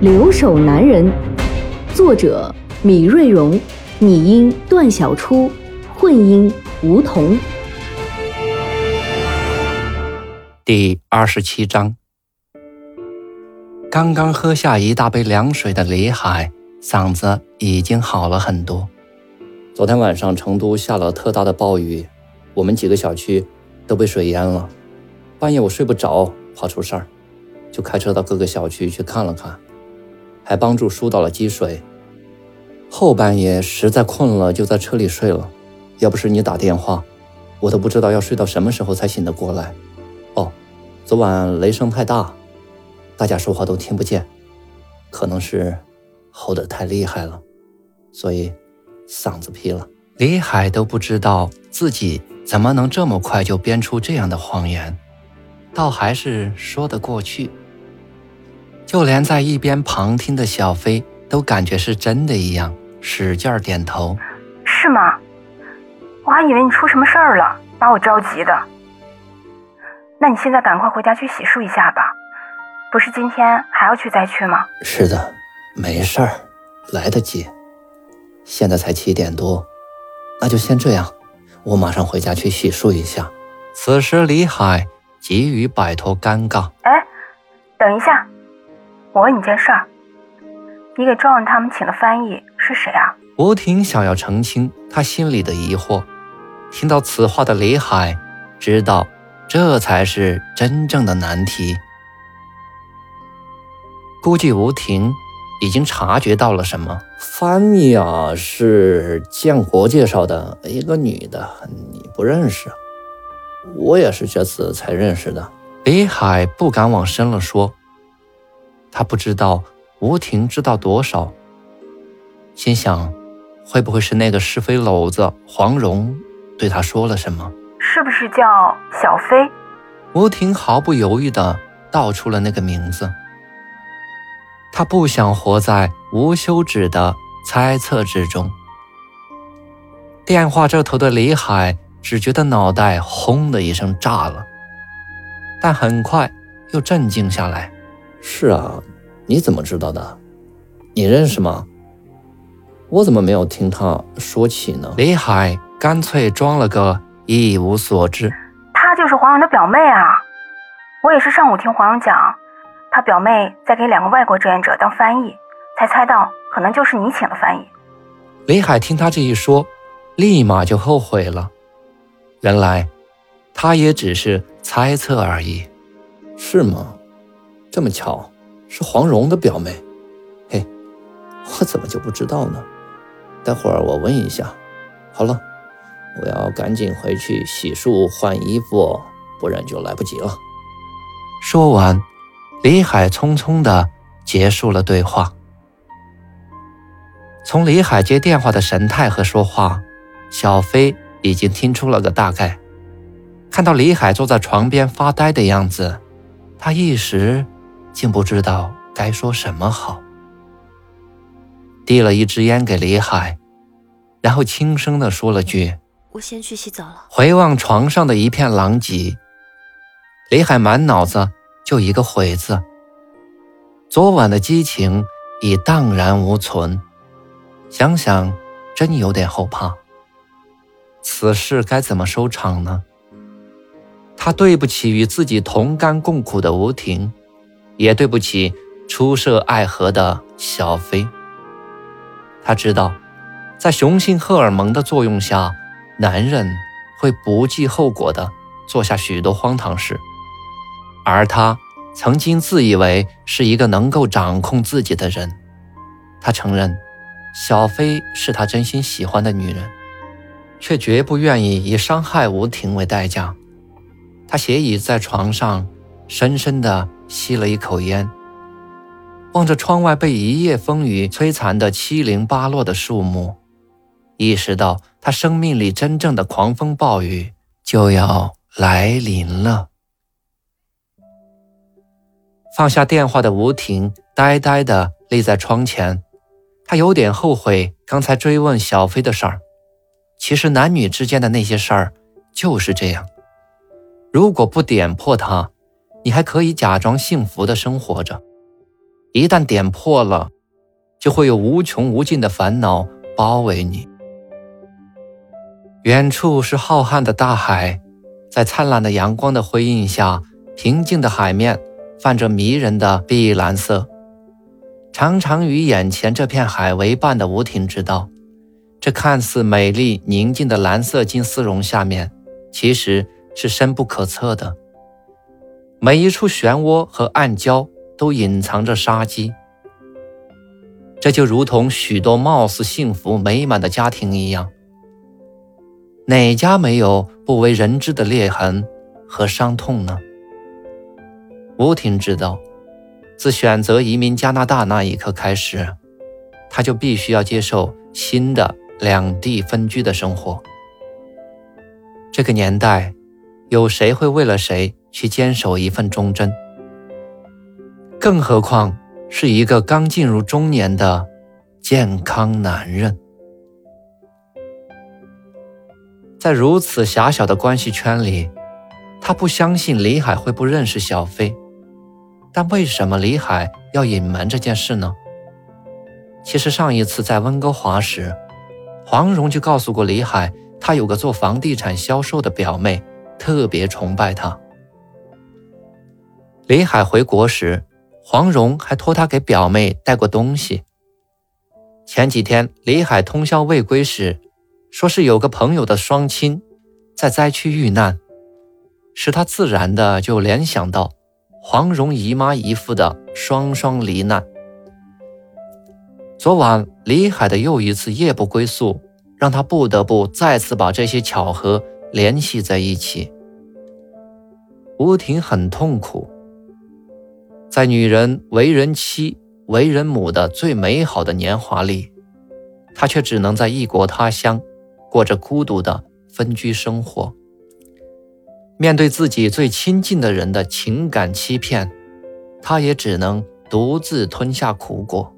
留守男人》，作者米瑞荣，拟音段小初，混音吴桐。第二十七章。刚刚喝下一大杯凉水的李海，嗓子已经好了很多。昨天晚上成都下了特大的暴雨。我们几个小区都被水淹了，半夜我睡不着，怕出事儿，就开车到各个小区去看了看，还帮助疏导了积水。后半夜实在困了，就在车里睡了。要不是你打电话，我都不知道要睡到什么时候才醒得过来。哦，昨晚雷声太大，大家说话都听不见，可能是吼得太厉害了，所以嗓子劈了。李海都不知道自己。怎么能这么快就编出这样的谎言？倒还是说得过去。就连在一边旁听的小飞都感觉是真的一样，使劲点头。是吗？我还以为你出什么事儿了，把我着急的。那你现在赶快回家去洗漱一下吧，不是今天还要去灾区吗？是的，没事儿，来得及。现在才七点多，那就先这样。我马上回家去洗漱一下。此时，李海急于摆脱尴尬。哎，等一下，我问你件事儿。你给庄文他们请的翻译是谁啊？吴婷想要澄清他心里的疑惑。听到此话的李海知道，这才是真正的难题。估计吴婷已经察觉到了什么。翻译啊，是建国介绍的一个女的，你不认识？我也是这次才认识的。李海不敢往深了说，他不知道吴婷知道多少，心想会不会是那个是非篓子黄蓉对他说了什么？是不是叫小飞？吴婷毫不犹豫地道出了那个名字。他不想活在。无休止的猜测之中，电话这头的李海只觉得脑袋轰的一声炸了，但很快又镇静下来。是啊，你怎么知道的？你认识吗？我怎么没有听他说起呢？李海干脆装了个一无所知。她就是黄蓉的表妹啊！我也是上午听黄蓉讲，她表妹在给两个外国志愿者当翻译。才猜到，可能就是你请的翻译。李海听他这一说，立马就后悔了。原来，他也只是猜测而已。是吗？这么巧，是黄蓉的表妹。嘿，我怎么就不知道呢？待会儿我问一下。好了，我要赶紧回去洗漱换衣服，不然就来不及了。说完，李海匆匆地结束了对话。从李海接电话的神态和说话，小飞已经听出了个大概。看到李海坐在床边发呆的样子，他一时竟不知道该说什么好。递了一支烟给李海，然后轻声地说了句：“我先去洗澡了。”回望床上的一片狼藉，李海满脑子就一个“悔”字。昨晚的激情已荡然无存。想想，真有点后怕。此事该怎么收场呢？他对不起与自己同甘共苦的吴婷，也对不起初涉爱河的小飞。他知道，在雄性荷尔蒙的作用下，男人会不计后果的做下许多荒唐事，而他曾经自以为是一个能够掌控自己的人。他承认。小飞是他真心喜欢的女人，却绝不愿意以伤害吴婷为代价。他斜倚在床上，深深地吸了一口烟，望着窗外被一夜风雨摧残的七零八落的树木，意识到他生命里真正的狂风暴雨就要来临了。放下电话的吴婷呆呆地立在窗前，她有点后悔刚才追问小飞的事儿。其实男女之间的那些事儿就是这样，如果不点破它，你还可以假装幸福的生活着；一旦点破了，就会有无穷无尽的烦恼包围你。远处是浩瀚的大海，在灿烂的阳光的辉映下，平静的海面。泛着迷人的碧蓝色，常常与眼前这片海为伴的吴婷知道，这看似美丽宁静的蓝色金丝绒下面，其实是深不可测的。每一处漩涡和暗礁都隐藏着杀机。这就如同许多貌似幸福美满的家庭一样，哪家没有不为人知的裂痕和伤痛呢？吴婷知道，自选择移民加拿大那一刻开始，他就必须要接受新的两地分居的生活。这个年代，有谁会为了谁去坚守一份忠贞？更何况是一个刚进入中年的健康男人，在如此狭小的关系圈里，他不相信李海会不认识小飞。但为什么李海要隐瞒这件事呢？其实上一次在温哥华时，黄蓉就告诉过李海，他有个做房地产销售的表妹，特别崇拜他。李海回国时，黄蓉还托他给表妹带过东西。前几天李海通宵未归时，说是有个朋友的双亲在灾区遇难，使他自然的就联想到。黄蓉姨妈姨父的双双罹难。昨晚李海的又一次夜不归宿，让他不得不再次把这些巧合联系在一起。吴婷很痛苦，在女人为人妻、为人母的最美好的年华里，她却只能在异国他乡，过着孤独的分居生活。面对自己最亲近的人的情感欺骗，她也只能独自吞下苦果。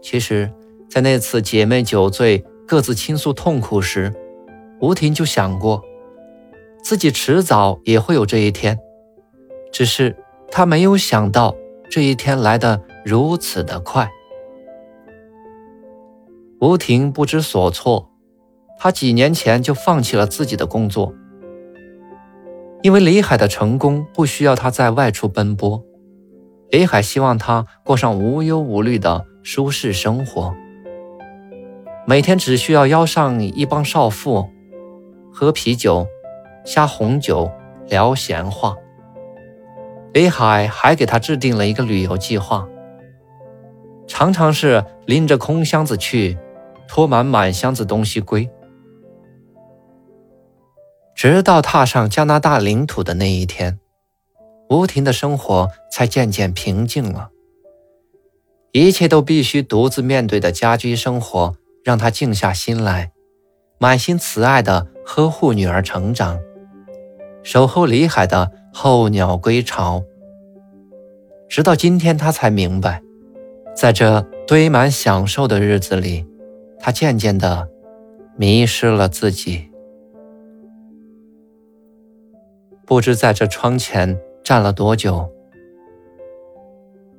其实，在那次姐妹酒醉各自倾诉痛苦时，吴婷就想过，自己迟早也会有这一天，只是他没有想到这一天来得如此的快。吴婷不知所措，她几年前就放弃了自己的工作。因为李海的成功不需要他在外出奔波，李海希望他过上无忧无虑的舒适生活，每天只需要邀上一帮少妇，喝啤酒，下红酒，聊闲话。李海还给他制定了一个旅游计划，常常是拎着空箱子去，拖满满箱子东西归。直到踏上加拿大领土的那一天，吴婷的生活才渐渐平静了。一切都必须独自面对的家居生活，让她静下心来，满心慈爱地呵护女儿成长，守候李海的候鸟归巢。直到今天，他才明白，在这堆满享受的日子里，他渐渐地迷失了自己。不知在这窗前站了多久，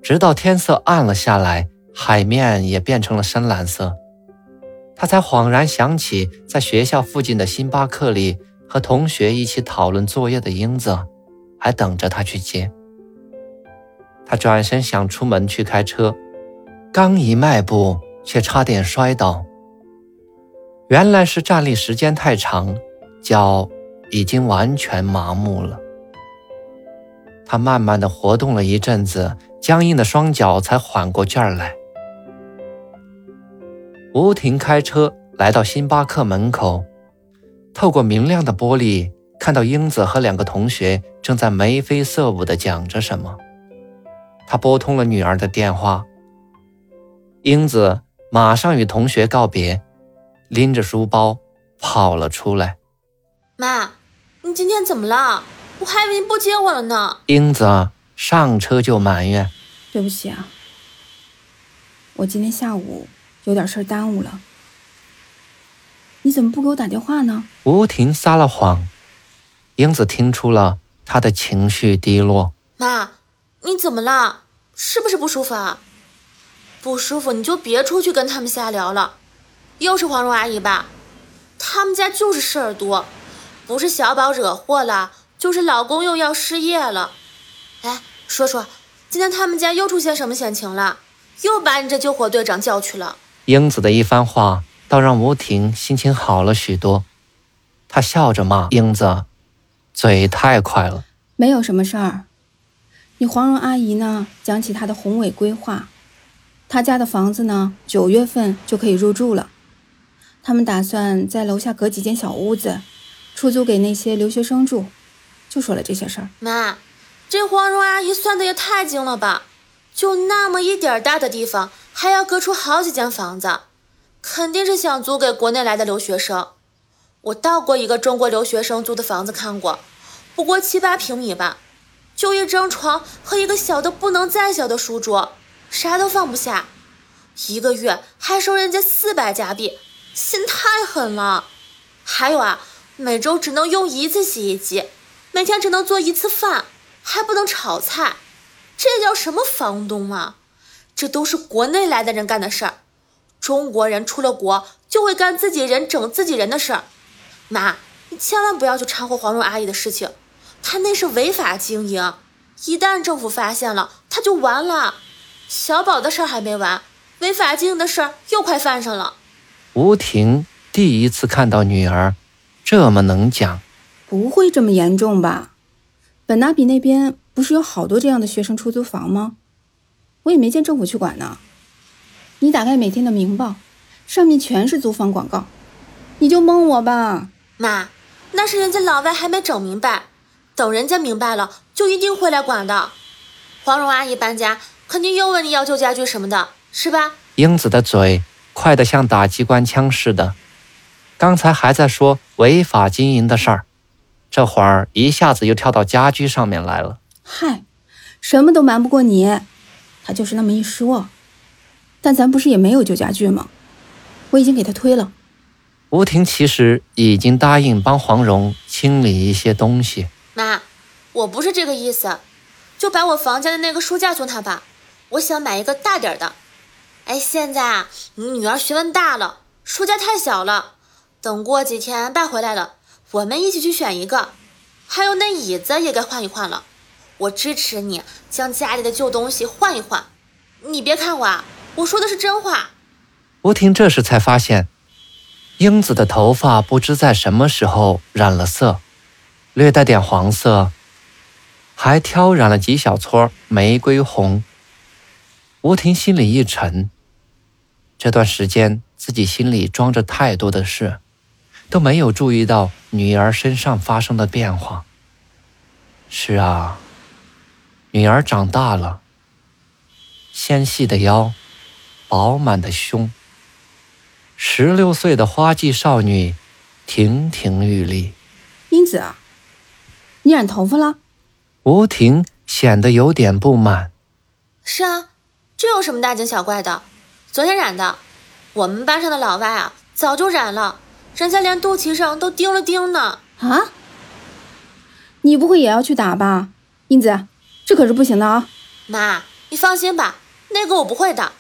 直到天色暗了下来，海面也变成了深蓝色，他才恍然想起在学校附近的星巴克里和同学一起讨论作业的英子，还等着他去接。他转身想出门去开车，刚一迈步，却差点摔倒。原来是站立时间太长，脚。已经完全麻木了。他慢慢的活动了一阵子，僵硬的双脚才缓过劲儿来。吴婷开车来到星巴克门口，透过明亮的玻璃，看到英子和两个同学正在眉飞色舞的讲着什么。他拨通了女儿的电话。英子马上与同学告别，拎着书包跑了出来。妈，你今天怎么了？我还以为你不接我了呢。英子上车就埋怨：“对不起啊，我今天下午有点事耽误了。你怎么不给我打电话呢？”吴婷撒了谎，英子听出了他的情绪低落。妈，你怎么了？是不是不舒服啊？不舒服你就别出去跟他们瞎聊了。又是黄蓉阿姨吧？他们家就是事儿多，不是小宝惹祸了。就是老公又要失业了，哎，说说，今天他们家又出现什么险情了？又把你这救火队长叫去了？英子的一番话倒让吴婷心情好了许多，她笑着骂英子：“嘴太快了。”没有什么事儿，你黄蓉阿姨呢？讲起她的宏伟规划，她家的房子呢，九月份就可以入住了，他们打算在楼下隔几间小屋子，出租给那些留学生住。就说了这些事儿，妈，这黄蓉阿姨算的也太精了吧！就那么一点大的地方，还要隔出好几间房子，肯定是想租给国内来的留学生。我到过一个中国留学生租的房子看过，不过七八平米吧，就一张床和一个小的不能再小的书桌，啥都放不下。一个月还收人家四百加币，心太狠了。还有啊，每周只能用一次洗衣机。每天只能做一次饭，还不能炒菜，这叫什么房东啊？这都是国内来的人干的事儿。中国人出了国就会干自己人整自己人的事儿。妈，你千万不要去掺和黄蓉阿姨的事情，她那是违法经营，一旦政府发现了，他就完了。小宝的事儿还没完，违法经营的事儿又快犯上了。吴婷第一次看到女儿这么能讲。不会这么严重吧？本拿比那边不是有好多这样的学生出租房吗？我也没见政府去管呢。你打开每天的《明报》，上面全是租房广告，你就蒙我吧。妈，那是人家老外还没整明白，等人家明白了，就一定会来管的。黄蓉阿姨搬家，肯定又问你要旧家具什么的，是吧？英子的嘴快得像打机关枪似的，刚才还在说违法经营的事儿。这会儿一下子又跳到家居上面来了。嗨，什么都瞒不过你，他就是那么一说。但咱不是也没有旧家具吗？我已经给他推了。吴婷其实已经答应帮黄蓉清理一些东西。妈，我不是这个意思，就把我房间的那个书架送他吧。我想买一个大点的。哎，现在啊，你女儿学问大了，书架太小了。等过几天爸回来了。我们一起去选一个，还有那椅子也该换一换了。我支持你将家里的旧东西换一换。你别看我啊，我说的是真话。吴婷这时才发现，英子的头发不知在什么时候染了色，略带点黄色，还挑染了几小撮玫瑰红。吴婷心里一沉，这段时间自己心里装着太多的事。都没有注意到女儿身上发生的变化。是啊，女儿长大了，纤细的腰，饱满的胸。十六岁的花季少女，亭亭玉立。英子啊，你染头发了？吴婷显得有点不满。是啊，这有什么大惊小怪的？昨天染的。我们班上的老外啊，早就染了。人家连肚脐上都钉了钉呢！啊，你不会也要去打吧，英子？这可是不行的啊！妈，你放心吧，那个我不会的，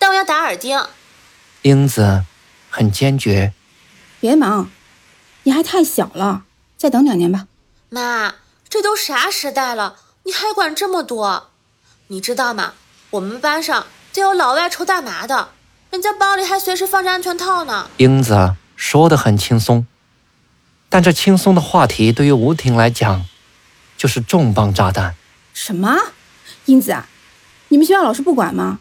但我要打耳钉。英子很坚决。别忙，你还太小了，再等两年吧。妈，这都啥时代了，你还管这么多？你知道吗？我们班上就有老外抽大麻的，人家包里还随时放着安全套呢。英子。说的很轻松，但这轻松的话题对于吴婷来讲，就是重磅炸弹。什么？英子啊，你们学校老师不管吗？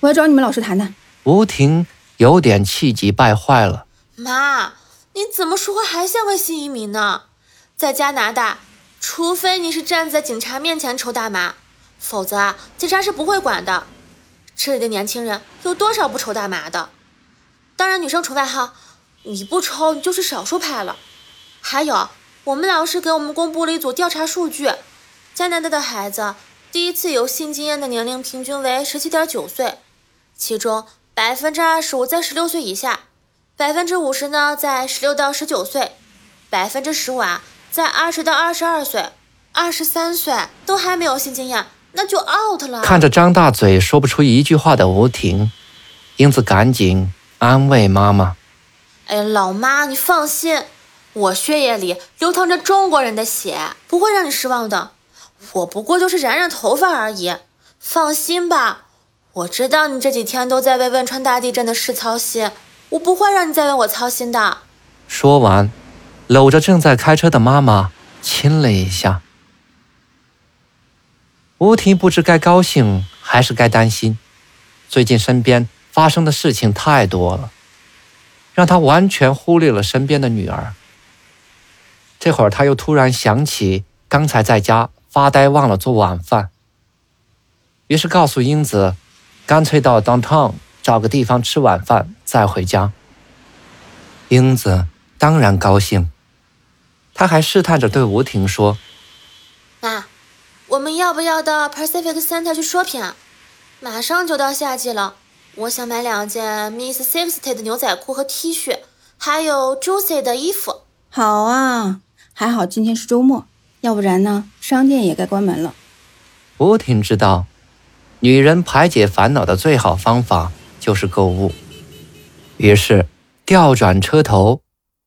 我要找你们老师谈谈。吴婷有点气急败坏了。妈，你怎么说话还像个新移民呢？在加拿大，除非你是站在警察面前抽大麻，否则啊，警察是不会管的。这里的年轻人有多少不抽大麻的？当然，女生除外哈。你不抽，你就是少数派了。还有，我们老师给我们公布了一组调查数据：加拿大的孩子第一次有性经验的年龄平均为十七点九岁，其中百分之二十五在十六岁以下，百分之五十呢在十六到十九岁，百分之十五啊在二十到二十二岁，二十三岁都还没有性经验，那就 out 了。看着张大嘴说不出一句话的吴婷，英子赶紧安慰妈妈。哎，老妈，你放心，我血液里流淌着中国人的血，不会让你失望的。我不过就是染染头发而已，放心吧。我知道你这几天都在为汶川大地震的事操心，我不会让你再为我操心的。说完，搂着正在开车的妈妈亲了一下。吴婷不知该高兴还是该担心，最近身边发生的事情太多了。让她完全忽略了身边的女儿。这会儿她又突然想起刚才在家发呆忘了做晚饭，于是告诉英子，干脆到 downtown 找个地方吃晚饭再回家。英子当然高兴，他还试探着对吴婷说：“妈，我们要不要到 Pacific Center 去 shopping 啊？马上就到夏季了。”我想买两件 Miss Sixty 的牛仔裤和 T 恤，还有 Juicy 的衣服。好啊，还好今天是周末，要不然呢，商店也该关门了。吴婷知道，女人排解烦恼的最好方法就是购物，于是调转车头，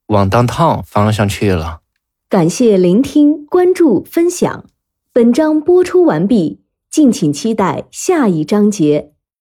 往 downtown 方向去了。感谢聆听、关注、分享，本章播出完毕，敬请期待下一章节。